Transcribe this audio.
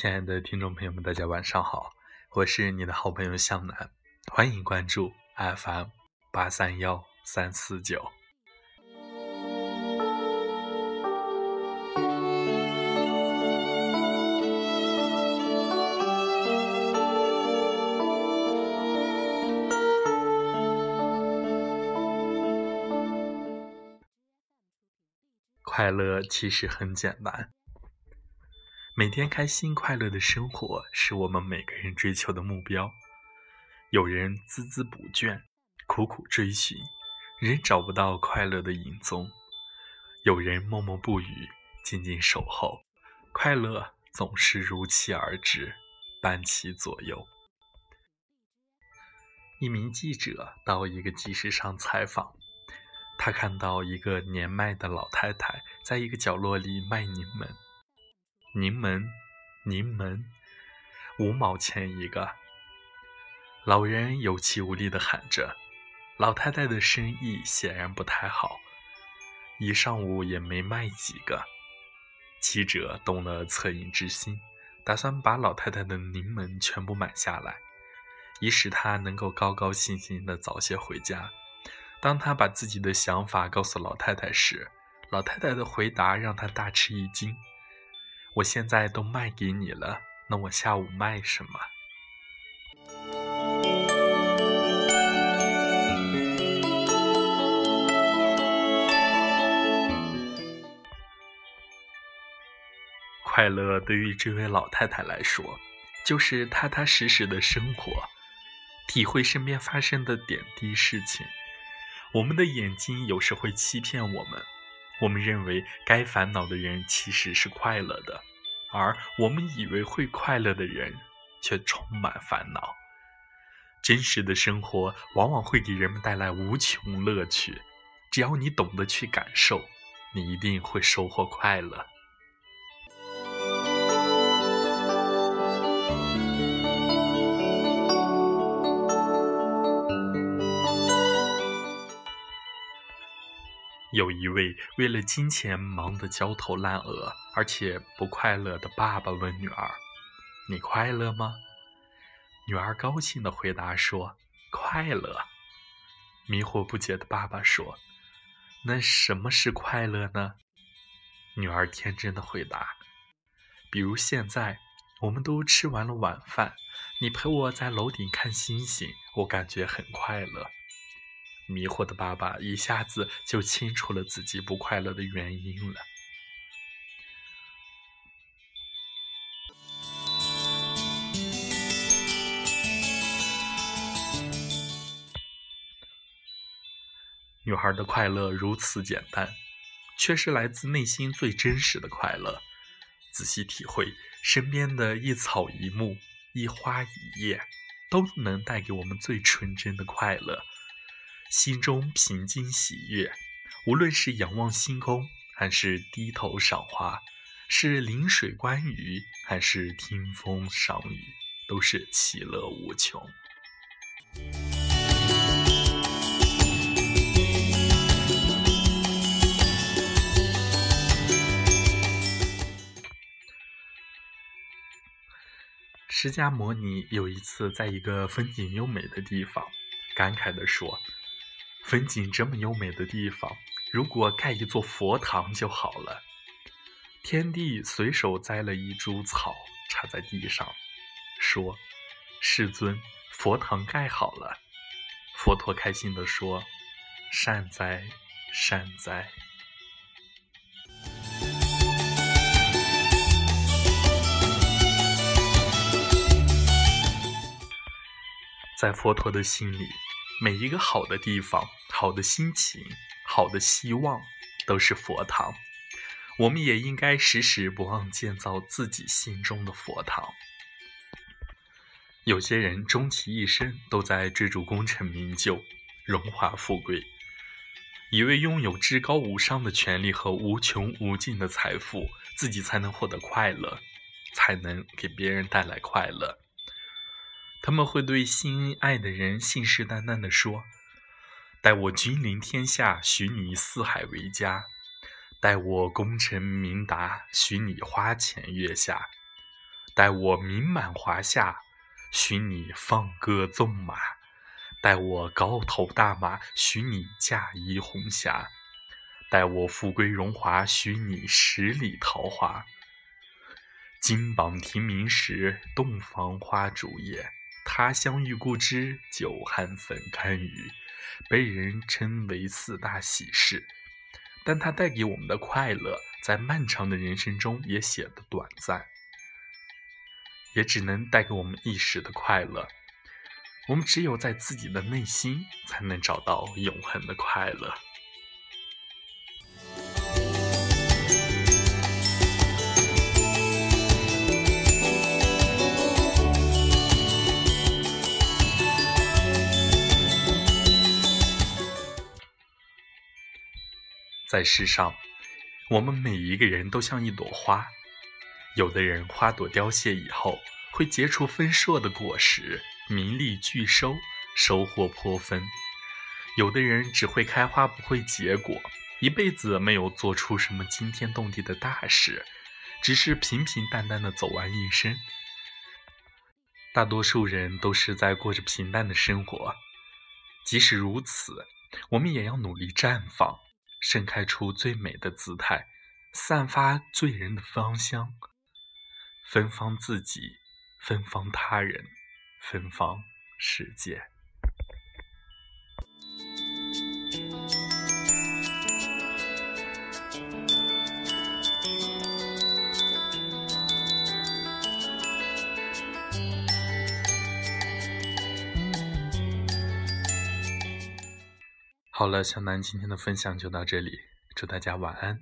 亲爱的听众朋友们，大家晚上好，我是你的好朋友向南，欢迎关注 FM 八三幺三四九。快乐其实很简单，每天开心快乐的生活是我们每个人追求的目标。有人孜孜不倦，苦苦追寻，仍找不到快乐的影踪；有人默默不语，静静守候，快乐总是如期而至，伴其左右。一名记者到一个集市上采访。他看到一个年迈的老太太在一个角落里卖柠檬，柠檬，柠檬，五毛钱一个。老人有气无力地喊着，老太太的生意显然不太好，一上午也没卖几个。记者动了恻隐之心，打算把老太太的柠檬全部买下来，以使她能够高高兴兴地早些回家。当他把自己的想法告诉老太太时，老太太的回答让他大吃一惊：“我现在都卖给你了，那我下午卖什么？”快乐对于这位老太太来说，就是踏踏实实的生活，体会身边发生的点滴事情。我们的眼睛有时会欺骗我们，我们认为该烦恼的人其实是快乐的，而我们以为会快乐的人却充满烦恼。真实的生活往往会给人们带来无穷乐趣，只要你懂得去感受，你一定会收获快乐。有一位为了金钱忙得焦头烂额，而且不快乐的爸爸问女儿：“你快乐吗？”女儿高兴地回答说：“快乐。”迷惑不解的爸爸说：“那什么是快乐呢？”女儿天真的回答：“比如现在，我们都吃完了晚饭，你陪我在楼顶看星星，我感觉很快乐。”迷惑的爸爸一下子就清楚了自己不快乐的原因了。女孩的快乐如此简单，却是来自内心最真实的快乐。仔细体会，身边的一草一木、一花一叶，都能带给我们最纯真的快乐。心中平静喜悦，无论是仰望星空，还是低头赏花，是临水观鱼，还是听风赏雨，都是其乐无穷。释迦牟尼有一次在一个风景优美的地方，感慨地说。风景这么优美的地方，如果盖一座佛堂就好了。天帝随手摘了一株草插在地上，说：“世尊，佛堂盖好了。”佛陀开心地说：“善哉，善哉。”在佛陀的心里。每一个好的地方、好的心情、好的希望，都是佛堂。我们也应该时时不忘建造自己心中的佛堂。有些人终其一生都在追逐功成名就、荣华富贵，以为拥有至高无上的权利和无穷无尽的财富，自己才能获得快乐，才能给别人带来快乐。他们会对心爱的人信誓旦旦地说：“待我君临天下，许你四海为家；待我功成名达，许你花前月下；待我名满华夏，许你放歌纵马；待我高头大马，许你驾衣红霞；待我富贵荣华，许你十里桃花。金榜题名时，洞房花烛夜，他乡遇故知，久旱逢甘雨，被人称为四大喜事。但它带给我们的快乐，在漫长的人生中也显得短暂，也只能带给我们一时的快乐。我们只有在自己的内心，才能找到永恒的快乐。在世上，我们每一个人都像一朵花，有的人花朵凋谢以后会结出丰硕的果实，名利俱收，收获颇丰；有的人只会开花不会结果，一辈子没有做出什么惊天动地的大事，只是平平淡淡的走完一生。大多数人都是在过着平淡的生活，即使如此，我们也要努力绽放。盛开出最美的姿态，散发醉人的芳香，芬芳自己，芬芳他人，芬芳世界。好了，小南今天的分享就到这里，祝大家晚安。